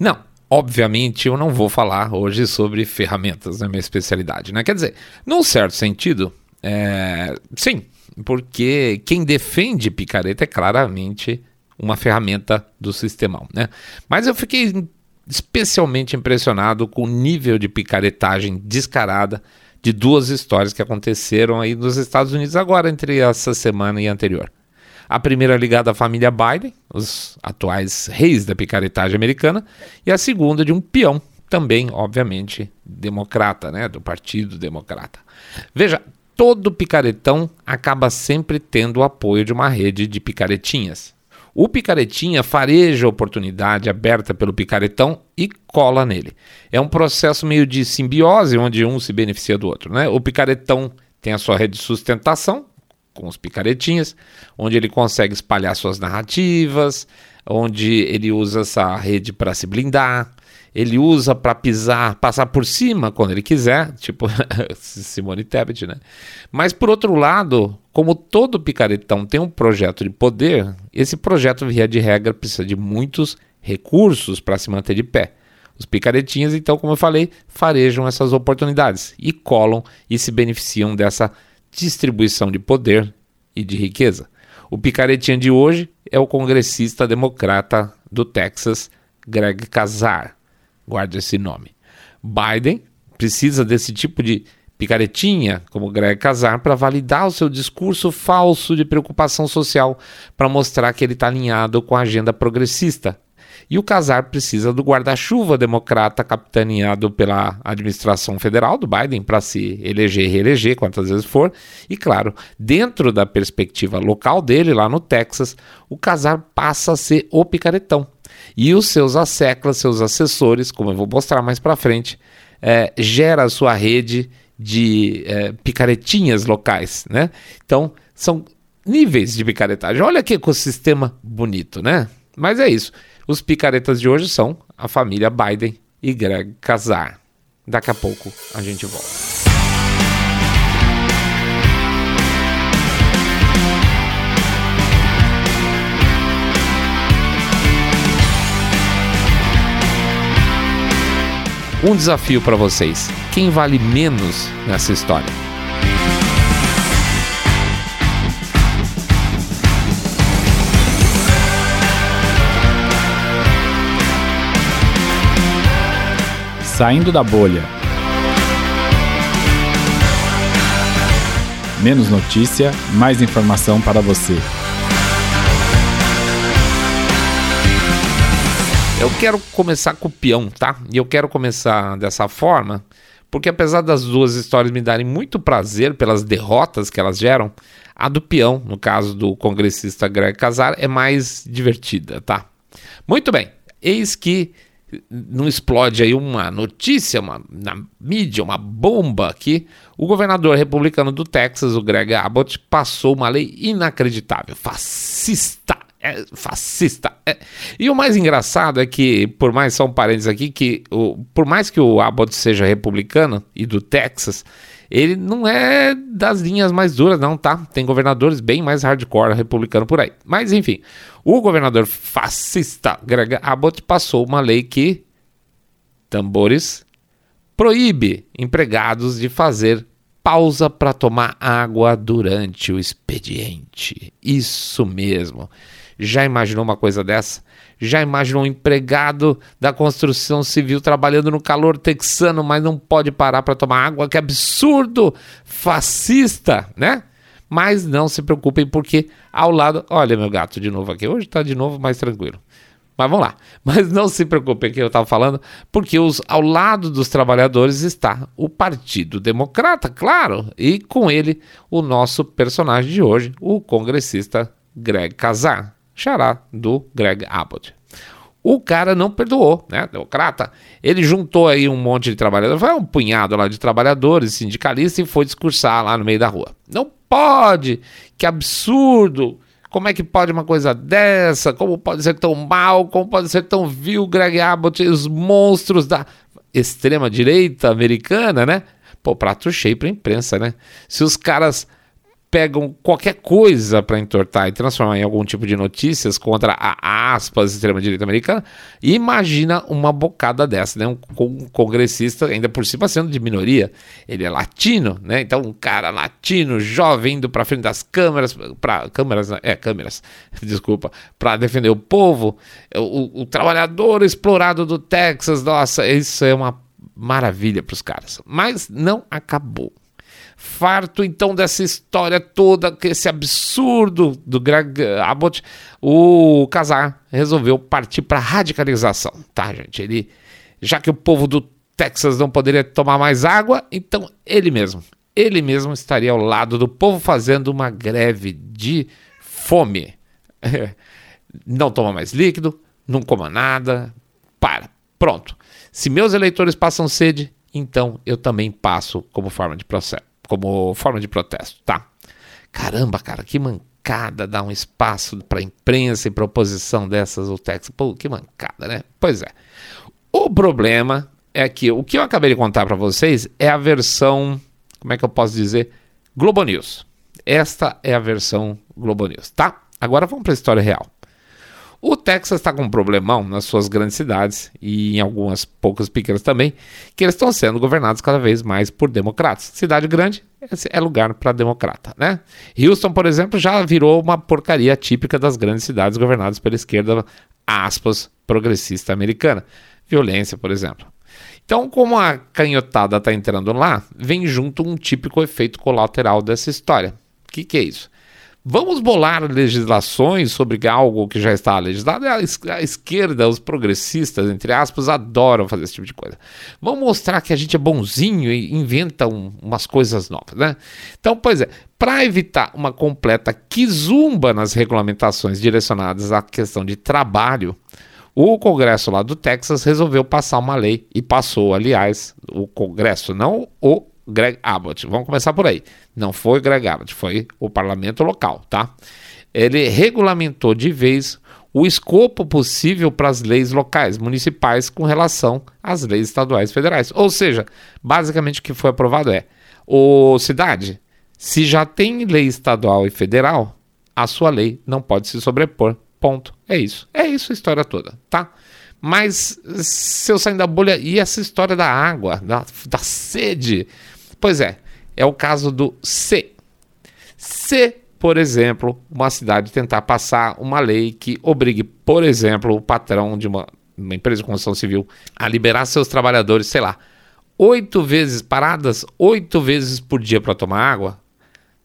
Não, obviamente eu não vou falar hoje sobre ferramentas, na minha especialidade, né? Quer dizer, num certo sentido, é... sim, porque quem defende picareta é claramente uma ferramenta do sistemão, né? Mas eu fiquei especialmente impressionado com o nível de picaretagem descarada de duas histórias que aconteceram aí nos Estados Unidos agora entre essa semana e anterior. A primeira ligada à família Biden, os atuais reis da picaretagem americana, e a segunda de um peão, também, obviamente, democrata, né, do Partido Democrata. Veja, todo picaretão acaba sempre tendo o apoio de uma rede de picaretinhas. O picaretinha fareja a oportunidade aberta pelo picaretão e cola nele. É um processo meio de simbiose, onde um se beneficia do outro. Né? O picaretão tem a sua rede de sustentação, com os picaretinhas, onde ele consegue espalhar suas narrativas, onde ele usa essa rede para se blindar, ele usa para pisar, passar por cima quando ele quiser, tipo Simone Tebet, né? Mas por outro lado, como todo picaretão tem um projeto de poder, esse projeto via de regra precisa de muitos recursos para se manter de pé. Os picaretinhas, então, como eu falei, farejam essas oportunidades e colam e se beneficiam dessa distribuição de poder e de riqueza. O picaretinha de hoje é o congressista democrata do Texas, Greg Casar. Guarde esse nome. Biden precisa desse tipo de picaretinha, como Greg Casar, para validar o seu discurso falso de preocupação social, para mostrar que ele está alinhado com a agenda progressista e o Casar precisa do guarda-chuva democrata capitaneado pela administração federal do Biden para se eleger e reeleger quantas vezes for. E claro, dentro da perspectiva local dele, lá no Texas, o Casar passa a ser o picaretão. E os seus asseclas, seus assessores, como eu vou mostrar mais para frente, é, gera a sua rede de é, picaretinhas locais, né? Então, são níveis de picaretagem. Olha que ecossistema bonito, né? Mas é isso. Os picaretas de hoje são a família Biden e Greg Casar. Daqui a pouco a gente volta. Um desafio para vocês: quem vale menos nessa história? Saindo da bolha. Menos notícia, mais informação para você. Eu quero começar com o peão, tá? E eu quero começar dessa forma, porque apesar das duas histórias me darem muito prazer pelas derrotas que elas geram, a do peão, no caso do congressista Greg Casar, é mais divertida, tá? Muito bem, eis que não explode aí uma notícia uma, na mídia, uma bomba aqui, o governador republicano do Texas, o Greg Abbott, passou uma lei inacreditável, fascista. É, fascista. É. E o mais engraçado é que, por mais são parênteses aqui, que o, por mais que o Abbott seja republicano e do Texas, ele não é das linhas mais duras, não, tá? Tem governadores bem mais hardcore republicano por aí. Mas enfim, o governador fascista Greg Abbott passou uma lei que, tambores, proíbe empregados de fazer pausa para tomar água durante o expediente. Isso mesmo. Já imaginou uma coisa dessa? Já imaginou um empregado da construção civil trabalhando no calor texano, mas não pode parar para tomar água? Que absurdo! Fascista, né? Mas não se preocupem, porque ao lado. Olha, meu gato de novo aqui. Hoje está de novo mais tranquilo. Mas vamos lá. Mas não se preocupem que eu estava falando, porque os, ao lado dos trabalhadores está o Partido Democrata, claro, e com ele o nosso personagem de hoje, o congressista Greg Casar, xará do Greg Abbott. O cara não perdoou, né? Democrata. Ele juntou aí um monte de trabalhadores, foi um punhado lá de trabalhadores, sindicalistas, e foi discursar lá no meio da rua. Não pode! Que absurdo! Como é que pode uma coisa dessa? Como pode ser tão mal? Como pode ser tão vil? Greg Abbott, os monstros da extrema-direita americana, né? Pô, prato cheio pra imprensa, né? Se os caras pegam qualquer coisa para entortar e transformar em algum tipo de notícias contra a aspas extrema-direita americana, imagina uma bocada dessa, né? Um, um, congressista, ainda por cima sendo de minoria, ele é latino, né? Então um cara latino, jovem, indo para frente das câmeras, para câmeras, é, câmeras, desculpa, para defender o povo, o, o trabalhador explorado do Texas, nossa, isso é uma maravilha para os caras. Mas não acabou. Farto então dessa história toda, esse absurdo do Greg Abbott, o Casar resolveu partir para radicalização, tá, gente? Ele, já que o povo do Texas não poderia tomar mais água, então ele mesmo, ele mesmo estaria ao lado do povo fazendo uma greve de fome. não toma mais líquido, não coma nada, para, pronto. Se meus eleitores passam sede, então eu também passo como forma de processo como forma de protesto, tá? Caramba, cara, que mancada dar um espaço para imprensa e para oposição dessas o Texas. Pô, que mancada, né? Pois é. O problema é que o que eu acabei de contar para vocês é a versão, como é que eu posso dizer, Globo News. Esta é a versão Globo News, tá? Agora vamos para a história real. O Texas está com um problemão nas suas grandes cidades e em algumas poucas pequenas também, que eles estão sendo governados cada vez mais por democratas. Cidade grande é lugar para democrata, né? Houston, por exemplo, já virou uma porcaria típica das grandes cidades governadas pela esquerda, aspas, progressista americana. Violência, por exemplo. Então, como a canhotada está entrando lá, vem junto um típico efeito colateral dessa história. O que, que é isso? Vamos bolar legislações sobre algo que já está legislado. A esquerda, os progressistas, entre aspas, adoram fazer esse tipo de coisa. Vamos mostrar que a gente é bonzinho e inventa um, umas coisas novas, né? Então, pois é, para evitar uma completa quizumba nas regulamentações direcionadas à questão de trabalho, o Congresso lá do Texas resolveu passar uma lei e passou, aliás, o Congresso, não o Greg Abbott. Vamos começar por aí. Não foi Greg Abbott, foi o parlamento local, tá? Ele regulamentou de vez o escopo possível para as leis locais, municipais, com relação às leis estaduais e federais. Ou seja, basicamente o que foi aprovado é: o cidade, se já tem lei estadual e federal, a sua lei não pode se sobrepor. Ponto. É isso. É isso a história toda, tá? Mas se eu sair da bolha, e essa história da água, da, da sede? Pois é, é o caso do C. Se, por exemplo, uma cidade tentar passar uma lei que obrigue, por exemplo, o patrão de uma, uma empresa de construção civil a liberar seus trabalhadores, sei lá, oito vezes paradas, oito vezes por dia para tomar água,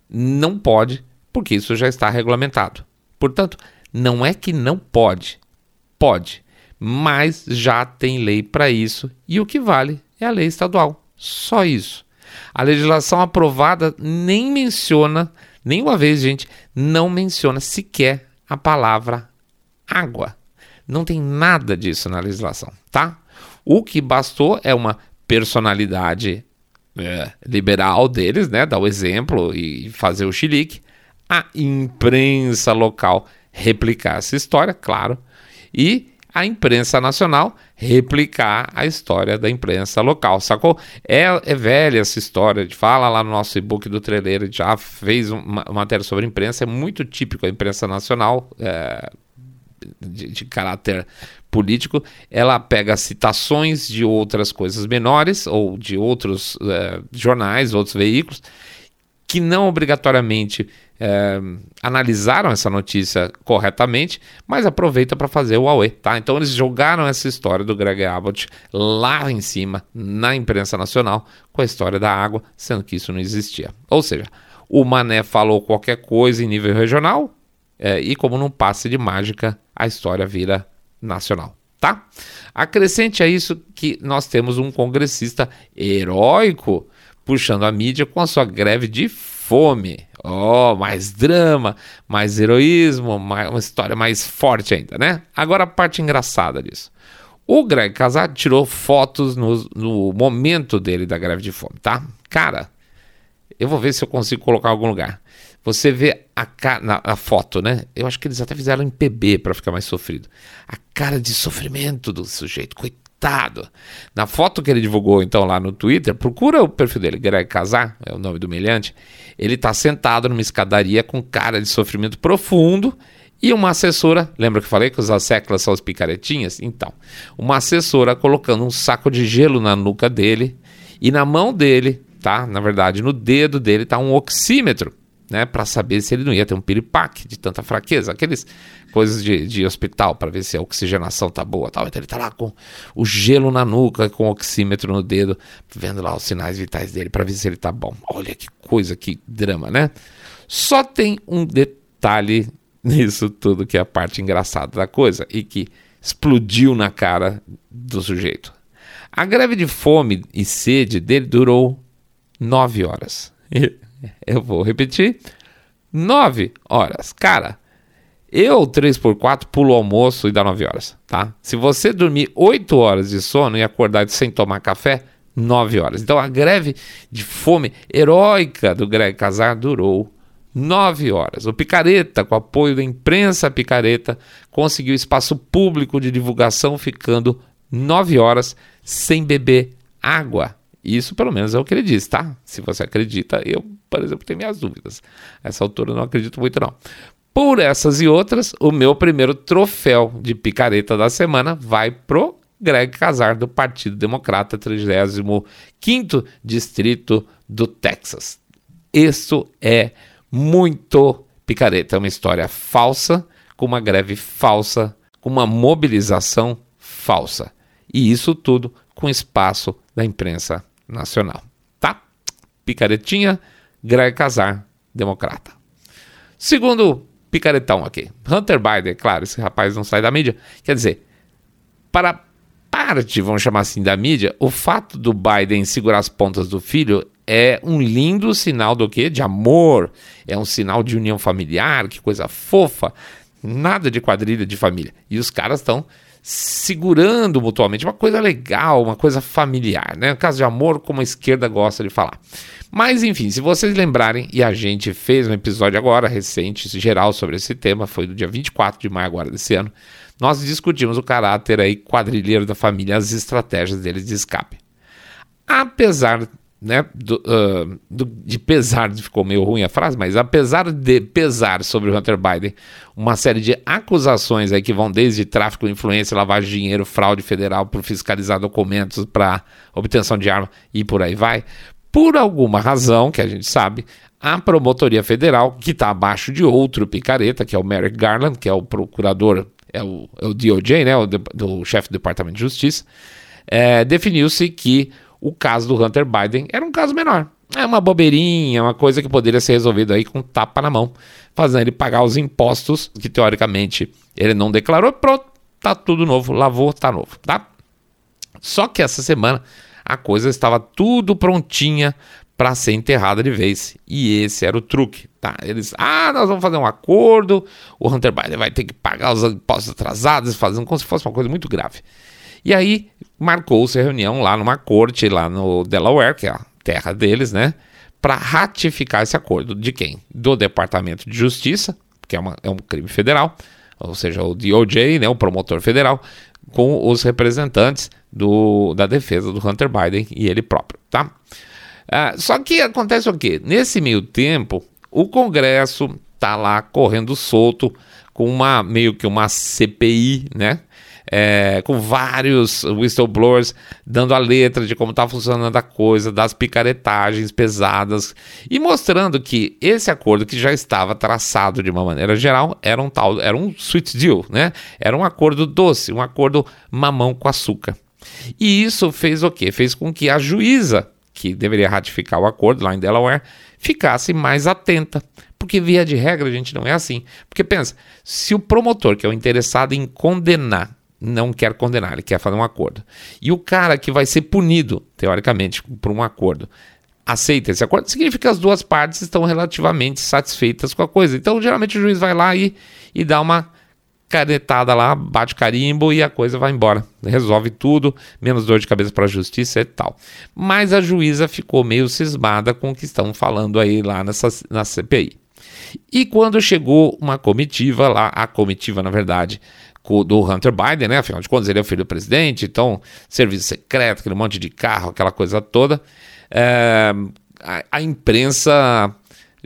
não pode, porque isso já está regulamentado. Portanto, não é que não pode, pode, mas já tem lei para isso e o que vale é a lei estadual. Só isso. A legislação aprovada nem menciona, nenhuma vez, gente, não menciona sequer a palavra água. Não tem nada disso na legislação, tá? O que bastou é uma personalidade é, liberal deles, né? Dar o exemplo e fazer o chilique. A imprensa local replicar essa história, claro. E a imprensa nacional replicar a história da imprensa local, sacou? É, é velha essa história, de fala lá no nosso e-book do Treleiro, já fez uma, uma matéria sobre imprensa, é muito típico a imprensa nacional, é, de, de, caráter político, ela pega citações de outras coisas menores ou de outros é, jornais, outros veículos, que não obrigatoriamente é, analisaram essa notícia corretamente, mas aproveita para fazer o Aue, tá? Então eles jogaram essa história do Greg Abbott lá em cima, na imprensa nacional, com a história da água, sendo que isso não existia. Ou seja, o Mané falou qualquer coisa em nível regional, é, e como num passe de mágica, a história vira nacional. Tá? Acrescente a isso que nós temos um congressista heróico puxando a mídia com a sua greve de fome. Oh, mais drama, mais heroísmo, mais, uma história mais forte ainda, né? Agora a parte engraçada disso. O Greg Casar tirou fotos no, no momento dele da greve de fome, tá? Cara, eu vou ver se eu consigo colocar em algum lugar. Você vê a, na, foto, né? Eu acho que eles até fizeram em PB para ficar mais sofrido. A cara de sofrimento do sujeito, coitado Na foto que ele divulgou então lá no Twitter, procura o perfil dele, Greg Casar, é o nome do humilhante. Ele está sentado numa escadaria com cara de sofrimento profundo e uma assessora, lembra que eu falei que os asseclas são as picaretinhas? Então, uma assessora colocando um saco de gelo na nuca dele e na mão dele, tá? Na verdade, no dedo dele tá um oxímetro né, para saber se ele não ia ter um piripaque de tanta fraqueza, aqueles coisas de, de hospital para ver se a oxigenação tá boa, tal. Então ele tá lá com o gelo na nuca, com o oxímetro no dedo, vendo lá os sinais vitais dele para ver se ele tá bom. Olha que coisa, que drama, né? Só tem um detalhe nisso tudo que é a parte engraçada da coisa e que explodiu na cara do sujeito. A greve de fome e sede dele durou nove horas. Eu vou repetir. 9 horas. Cara, eu 3x4 pulo o almoço e dá 9 horas, tá? Se você dormir 8 horas de sono e acordar sem tomar café, 9 horas. Então a greve de fome heróica do Greg Casar durou 9 horas. O Picareta, com apoio da imprensa Picareta, conseguiu espaço público de divulgação ficando 9 horas sem beber água. Isso, pelo menos, é o que ele diz, tá? Se você acredita, eu, por exemplo, tenho minhas dúvidas. Essa altura eu não acredito muito, não. Por essas e outras, o meu primeiro troféu de picareta da semana vai pro Greg Casar, do Partido Democrata, 35 Distrito do Texas. Isso é muito picareta. É uma história falsa, com uma greve falsa, com uma mobilização falsa. E isso tudo com espaço da imprensa nacional. Tá? Picaretinha, Greg Casar, democrata. Segundo picaretão aqui, Hunter Biden, claro, esse rapaz não sai da mídia. Quer dizer, para parte, vamos chamar assim, da mídia, o fato do Biden segurar as pontas do filho é um lindo sinal do quê? De amor, é um sinal de união familiar, que coisa fofa, nada de quadrilha de família. E os caras estão segurando mutuamente, uma coisa legal, uma coisa familiar, né? Um caso de amor, como a esquerda gosta de falar. Mas enfim, se vocês lembrarem, e a gente fez um episódio agora, recente, geral sobre esse tema, foi do dia 24 de maio agora desse ano, nós discutimos o caráter aí quadrilheiro da família, as estratégias deles de escape. Apesar né, do, uh, do, de pesar, ficou meio ruim a frase, mas apesar de pesar sobre o Hunter Biden, uma série de acusações aí que vão desde tráfico, influência, lavagem de dinheiro, fraude federal por fiscalizar documentos para obtenção de arma e por aí vai, por alguma razão que a gente sabe, a promotoria federal, que está abaixo de outro picareta, que é o Merrick Garland, que é o procurador, é o, é o DOJ, né, o do chefe do Departamento de Justiça, é, definiu-se que o caso do Hunter Biden era um caso menor. É uma bobeirinha, uma coisa que poderia ser resolvida aí com tapa na mão, fazendo ele pagar os impostos que teoricamente ele não declarou. Pronto, tá tudo novo, lavou, tá novo, tá? Só que essa semana a coisa estava tudo prontinha para ser enterrada de vez. E esse era o truque, tá? Eles, ah, nós vamos fazer um acordo, o Hunter Biden vai ter que pagar os impostos atrasados, fazendo como se fosse uma coisa muito grave. E aí marcou-se a reunião lá numa corte, lá no Delaware, que é a terra deles, né? Para ratificar esse acordo. De quem? Do Departamento de Justiça, que é, uma, é um crime federal, ou seja, o DOJ, né, o promotor federal, com os representantes do, da defesa do Hunter Biden e ele próprio, tá? Ah, só que acontece o quê? Nesse meio tempo, o Congresso tá lá correndo solto com uma meio que uma CPI, né? É, com vários whistleblowers dando a letra de como está funcionando a coisa, das picaretagens pesadas e mostrando que esse acordo que já estava traçado de uma maneira geral era um tal, era um sweet deal, né? Era um acordo doce, um acordo mamão com açúcar. E isso fez o quê? Fez com que a juíza que deveria ratificar o acordo lá em Delaware ficasse mais atenta. Porque, via de regra, a gente não é assim. Porque pensa, se o promotor, que é o interessado em condenar não quer condenar, ele quer fazer um acordo. E o cara que vai ser punido, teoricamente, por um acordo, aceita esse acordo, significa que as duas partes estão relativamente satisfeitas com a coisa. Então, geralmente, o juiz vai lá e, e dá uma canetada lá, bate carimbo e a coisa vai embora. Resolve tudo, menos dor de cabeça para a justiça e tal. Mas a juíza ficou meio cismada com o que estão falando aí lá nessa, na CPI. E quando chegou uma comitiva lá, a comitiva, na verdade, do Hunter Biden, né? Afinal de contas, ele é o filho do presidente, então, serviço secreto, aquele monte de carro, aquela coisa toda. É, a, a imprensa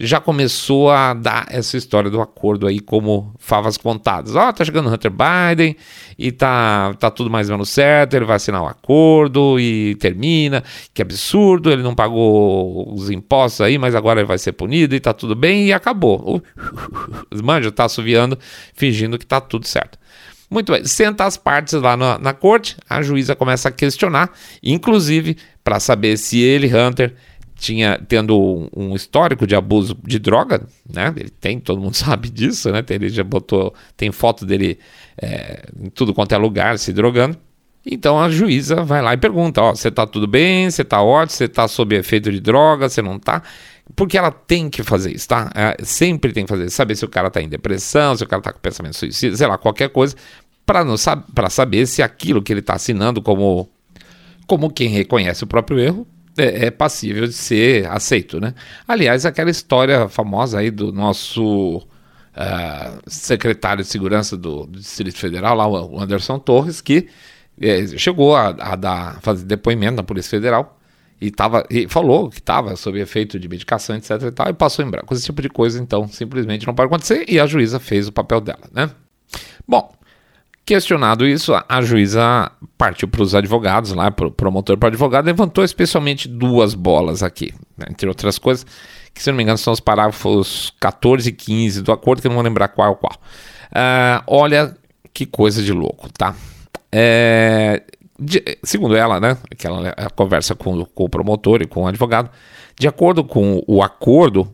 já começou a dar essa história do acordo aí como favas contadas. Ó, oh, tá chegando o Hunter Biden e tá, tá tudo mais ou menos certo, ele vai assinar o acordo e termina, que absurdo, ele não pagou os impostos aí, mas agora ele vai ser punido e tá tudo bem e acabou. Os manjos tá assoviando, fingindo que tá tudo certo. Muito bem, senta as partes lá na, na corte, a juíza começa a questionar, inclusive para saber se ele, Hunter, tinha tendo um, histórico de abuso de droga, né? Ele tem, todo mundo sabe disso, né? Ele já botou, tem foto dele é, em tudo quanto é lugar se drogando. Então a juíza vai lá e pergunta: Ó, você tá tudo bem? Você tá ótimo? Você tá sob efeito de droga? Você não tá? Porque ela tem que fazer isso, tá? É, sempre tem que fazer isso. Saber se o cara tá em depressão, se o cara tá com pensamento suicida, sei lá, qualquer coisa, para saber se aquilo que ele tá assinando como, como quem reconhece o próprio erro é, é, passível de ser aceito, né? Aliás, aquela história famosa aí do nosso uh, secretário de segurança do, do, Distrito Federal, lá, o Anderson Torres, que é, chegou a, a, dar, fazer depoimento na Polícia Federal e, tava, e falou que estava sob efeito de medicação, etc e tal, e passou em branco. Esse tipo de coisa, então, simplesmente não pode acontecer e a juíza fez o papel dela, né? Bom, Questionado isso, a juíza partiu para os advogados, lá, para o promotor para o advogado, levantou especialmente duas bolas aqui, né, entre outras coisas, que se não me engano são os parágrafos 14 e 15 do acordo, que eu não vou lembrar qual é qual. Uh, olha que coisa de louco, tá? É, de, segundo ela, né, que ela, ela conversa com, com o promotor e com o advogado, de acordo com o acordo,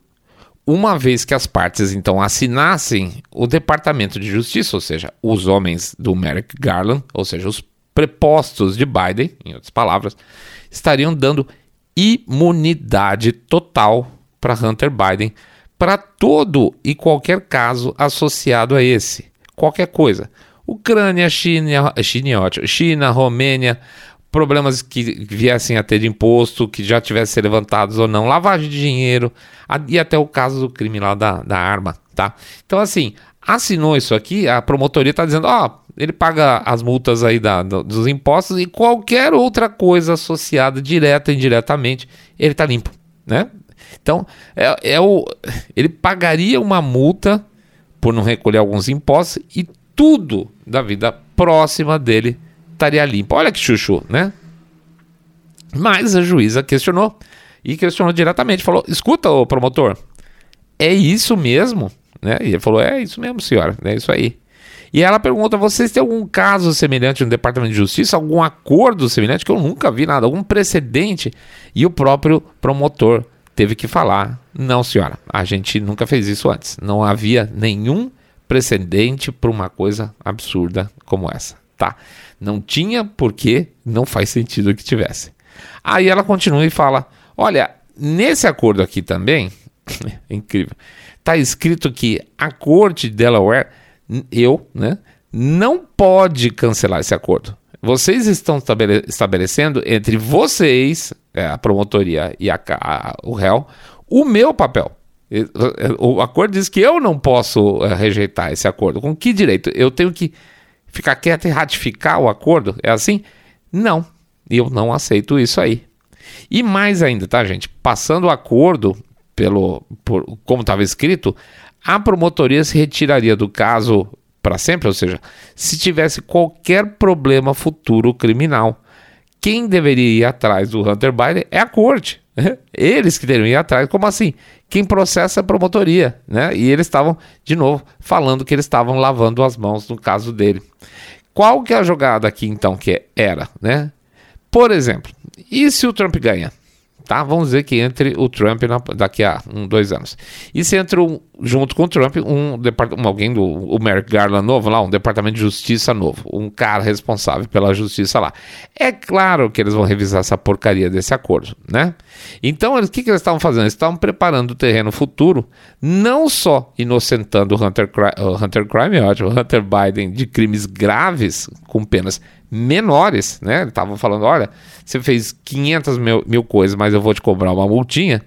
uma vez que as partes então assinassem, o Departamento de Justiça, ou seja, os homens do Merrick Garland, ou seja, os prepostos de Biden, em outras palavras, estariam dando imunidade total para Hunter Biden para todo e qualquer caso associado a esse. Qualquer coisa. Ucrânia, China, China, China Romênia, problemas que viessem a ter de imposto, que já tivessem levantados ou não, lavagem de dinheiro e até o caso do crime lá da, da arma, tá? Então, assim, assinou isso aqui, a promotoria está dizendo, ó, ele paga as multas aí da, dos impostos e qualquer outra coisa associada direta ou indiretamente, ele está limpo, né? Então, é, é o, ele pagaria uma multa por não recolher alguns impostos e tudo da vida próxima dele estaria limpo. Olha que chuchu, né? Mas a juíza questionou e questionou diretamente, falou: "Escuta, o promotor, é isso mesmo?" Né? E ele falou: "É isso mesmo, senhora, é isso aí." E ela pergunta: vocês têm algum caso semelhante no Departamento de Justiça? Algum acordo semelhante? Que eu nunca vi nada, algum precedente? E o próprio promotor teve que falar: não, senhora, a gente nunca fez isso antes. Não havia nenhum precedente para uma coisa absurda como essa, tá? Não tinha porque não faz sentido que tivesse. Aí ela continua e fala: Olha, nesse acordo aqui também, é incrível, está escrito que a corte de Delaware, eu, né, não pode cancelar esse acordo. Vocês estão estabelecendo entre vocês, é, a promotoria e a, a, o réu, o meu papel. O acordo diz que eu não posso é, rejeitar esse acordo. Com que direito? Eu tenho que ficar quieto e ratificar o acordo? É assim? Não. Eu não aceito isso aí. E mais ainda, tá, gente? Passando o acordo pelo por, como estava escrito, a promotoria se retiraria do caso para sempre, ou seja, se tivesse qualquer problema futuro criminal. Quem deveria ir atrás do Hunter Biden é a corte. Eles que deveriam ir atrás. Como assim? Quem processa é a promotoria, né? E eles estavam, de novo, falando que eles estavam lavando as mãos no caso dele. Qual que é a jogada aqui, então, que era, né? Por exemplo, e se o Trump ganha? Tá? Vamos dizer que entre o Trump na, daqui a um, dois anos. E se entra um, junto com o Trump um, um alguém do o Merrick Garland novo lá, um departamento de justiça novo, um cara responsável pela justiça lá. É claro que eles vão revisar essa porcaria desse acordo, né? Então, o que, que eles estavam fazendo? Eles estavam preparando o terreno futuro, não só inocentando o Hunter, Hunter Crime, ótimo, o Hunter Biden de crimes graves com penas menores, né? Estavam falando, olha, você fez 500 mil, mil coisas, mas eu vou te cobrar uma multinha.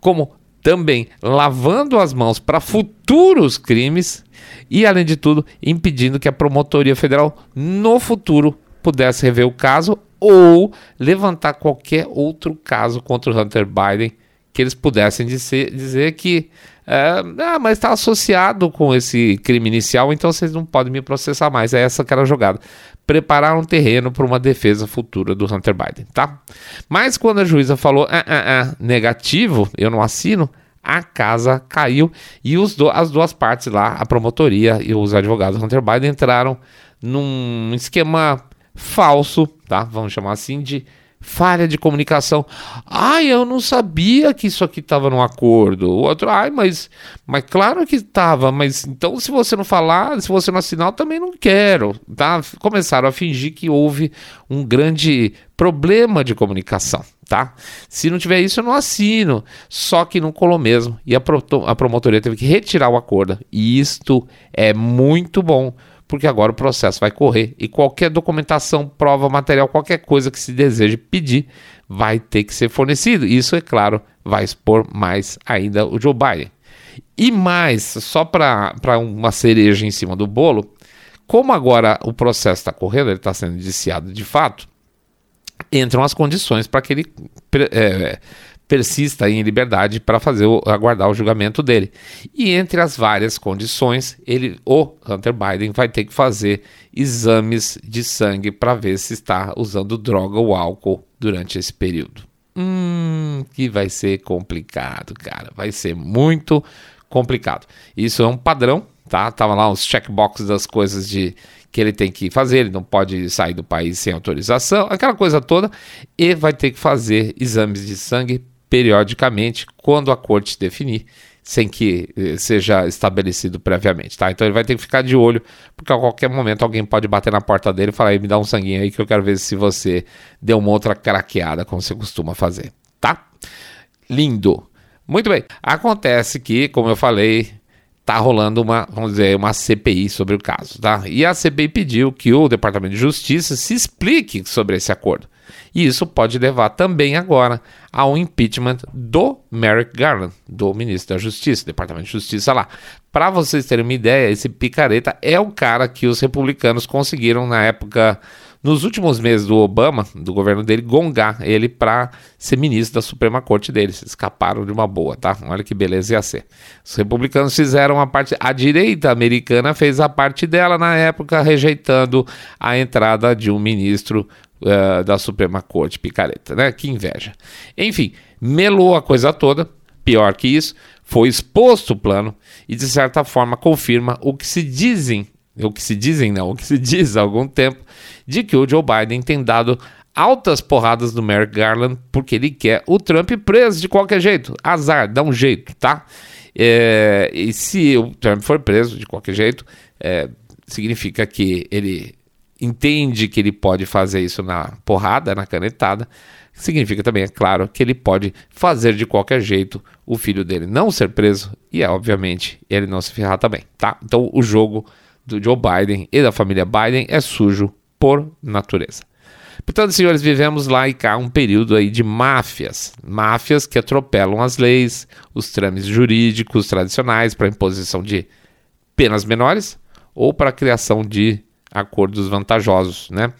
Como também lavando as mãos para futuros crimes e, além de tudo, impedindo que a Promotoria Federal no futuro pudesse rever o caso ou levantar qualquer outro caso contra o Hunter Biden que eles pudessem dizer, dizer que é, ah, mas está associado com esse crime inicial, então vocês não podem me processar mais. É essa que era a jogada. Preparar um terreno para uma defesa futura do Hunter Biden, tá? Mas quando a juíza falou ah, ah, ah, negativo, eu não assino, a casa caiu e do, as duas partes lá, a promotoria e os advogados do Hunter Biden, entraram num esquema falso, tá? Vamos chamar assim de falha de comunicação. Ai, eu não sabia que isso aqui estava no acordo. O outro, ai, mas, mas claro que estava, mas então se você não falar, se você não assinar, eu também não quero. Tá? Começaram a fingir que houve um grande problema de comunicação. Tá? Se não tiver isso, eu não assino. Só que não colou mesmo. E a, a promotoria teve que retirar o acordo. E isto é muito bom porque agora o processo vai correr e qualquer documentação, prova, material, qualquer coisa que se deseje pedir vai ter que ser fornecido. Isso, é claro, vai expor mais ainda o Joe Biden. E mais, só para uma cereja em cima do bolo, como agora o processo está correndo, ele está sendo indiciado de fato, entram as condições para que ele é, persista em liberdade para fazer o, aguardar o julgamento dele. E entre as várias condições, ele, o Hunter Biden vai ter que fazer exames de sangue para ver se está usando droga ou álcool durante esse período. Hum, que vai ser complicado, cara. Vai ser muito complicado. Isso é um padrão, tá? Tava lá os checkboxes das coisas de que ele tem que fazer, ele não pode sair do país sem autorização, aquela coisa toda, e vai ter que fazer exames de sangue periodicamente quando a corte definir, sem que eh, seja estabelecido previamente, tá? Então ele vai ter que ficar de olho, porque a qualquer momento alguém pode bater na porta dele e falar: me dá um sanguinho aí que eu quero ver se você deu uma outra craqueada, como você costuma fazer, tá? Lindo. Muito bem. Acontece que, como eu falei, tá rolando uma, vamos dizer, uma CPI sobre o caso, tá? E a CPI pediu que o Departamento de Justiça se explique sobre esse acordo. E isso pode levar também agora ao impeachment do Merrick Garland, do ministro da Justiça, Departamento de Justiça lá. Para vocês terem uma ideia, esse picareta é o cara que os republicanos conseguiram na época nos últimos meses do Obama, do governo dele, gongar ele para ser ministro da Suprema Corte deles. Escaparam de uma boa, tá? Olha que beleza ia ser. Os republicanos fizeram a parte. A direita americana fez a parte dela na época, rejeitando a entrada de um ministro uh, da Suprema Corte, picareta, né? Que inveja. Enfim, melou a coisa toda. Pior que isso, foi exposto o plano e, de certa forma, confirma o que se dizem, o que se dizem não, o que se diz há algum tempo, de que o Joe Biden tem dado altas porradas no Merrick Garland porque ele quer o Trump preso de qualquer jeito. Azar, dá um jeito, tá? É, e se o Trump for preso de qualquer jeito, é, significa que ele entende que ele pode fazer isso na porrada, na canetada, significa também, é claro, que ele pode fazer de qualquer jeito o filho dele não ser preso e, obviamente, ele não se ferrar também, tá? Então, o jogo do Joe Biden e da família Biden é sujo por natureza. Portanto, senhores, vivemos lá e cá um período aí de máfias, máfias que atropelam as leis, os trâmites jurídicos tradicionais para imposição de penas menores ou para a criação de acordos vantajosos, né?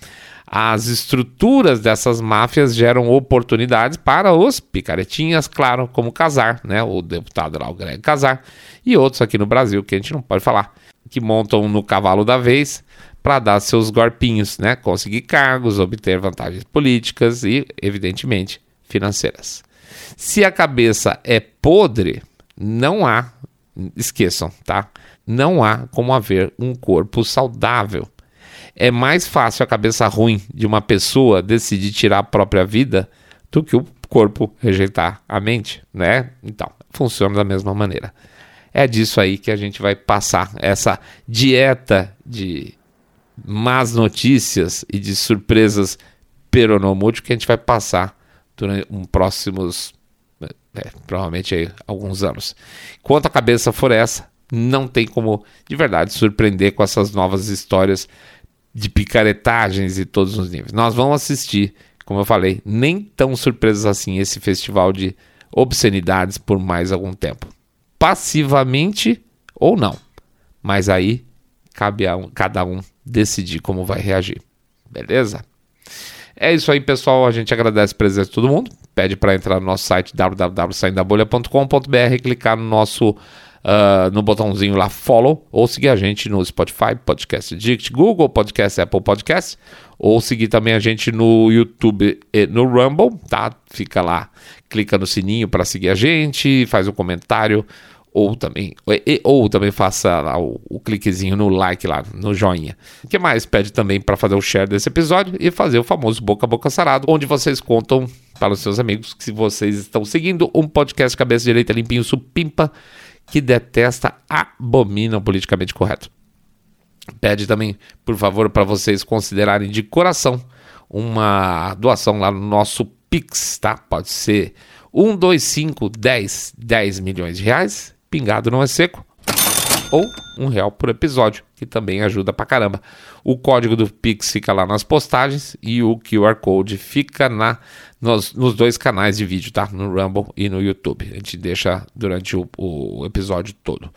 As estruturas dessas máfias geram oportunidades para os picaretinhas, claro, como Casar, né? O deputado lá, o Greg Casar, e outros aqui no Brasil que a gente não pode falar, que montam no cavalo da vez para dar seus golpinhos, né? Conseguir cargos, obter vantagens políticas e, evidentemente, financeiras. Se a cabeça é podre, não há, esqueçam, tá? Não há como haver um corpo saudável é mais fácil a cabeça ruim de uma pessoa decidir tirar a própria vida do que o corpo rejeitar a mente, né? Então, funciona da mesma maneira. É disso aí que a gente vai passar essa dieta de más notícias e de surpresas peronomútil que a gente vai passar durante um próximos é, provavelmente aí, alguns anos. Quanto a cabeça for essa, não tem como de verdade surpreender com essas novas histórias de picaretagens e todos os níveis. Nós vamos assistir, como eu falei, nem tão surpresos assim esse festival de obscenidades por mais algum tempo. Passivamente ou não. Mas aí cabe a um, cada um decidir como vai reagir. Beleza? É isso aí, pessoal. A gente agradece a presença de todo mundo. Pede para entrar no nosso site www.saindabolha.com.br, clicar no nosso uh, no botãozinho lá follow ou seguir a gente no Spotify, Podcast Addict, Google Podcast, Apple Podcast ou seguir também a gente no YouTube e no Rumble, tá? Fica lá, clica no sininho para seguir a gente, faz um comentário ou também, e, ou também faça lá o, o, cliquezinho no like lá, no joinha. O que mais? Pede também para fazer o share desse episódio e fazer o famoso boca a boca sarado, onde vocês contam para os seus amigos que se vocês estão seguindo um podcast cabeça direita limpinho supimpa que detesta, abomina o politicamente correto. Pede também, por favor, para vocês considerarem de coração uma doação lá no nosso Pix, tá? Pode ser 1, 2, 5, 10, 10 milhões de reais pingado não é seco, ou um real por episódio, que também ajuda pra caramba. O código do Pix fica lá nas postagens e o QR Code fica na, nos, nos dois canais de vídeo, tá? No Rumble e no YouTube. A gente deixa durante o, o episódio todo.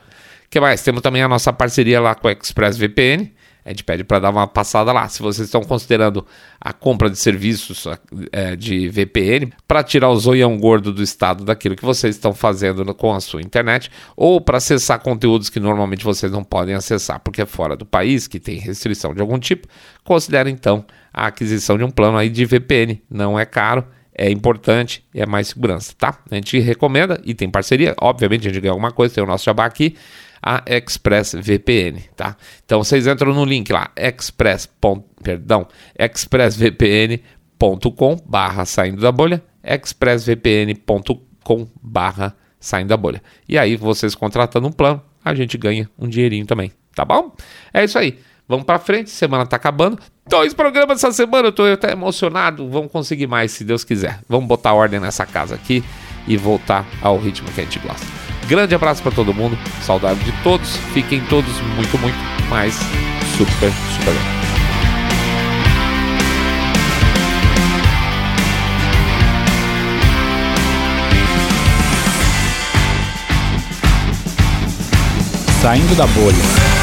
Que mais? Temos também a nossa parceria lá com o ExpressVPN a gente pede para dar uma passada lá. Se vocês estão considerando a compra de serviços é, de VPN para tirar o zoião gordo do estado daquilo que vocês estão fazendo com a sua internet ou para acessar conteúdos que normalmente vocês não podem acessar porque é fora do país, que tem restrição de algum tipo, considere então a aquisição de um plano aí de VPN. Não é caro, é importante e é mais segurança, tá? A gente recomenda e tem parceria, obviamente a gente ganha alguma coisa, tem o nosso jabá aqui, a ExpressVPN, tá? Então vocês entram no link lá, express. Perdão, expressvpn.com barra saindo da bolha, expressvpn.com barra saindo da bolha. E aí vocês contratando um plano, a gente ganha um dinheirinho também, tá bom? É isso aí. Vamos para frente, semana tá acabando. Dois programas essa semana, eu tô até emocionado. Vamos conseguir mais, se Deus quiser. Vamos botar ordem nessa casa aqui e voltar ao ritmo que a gente gosta. Grande abraço para todo mundo, saudade de todos, fiquem todos muito, muito mais super, super bem. Saindo da bolha.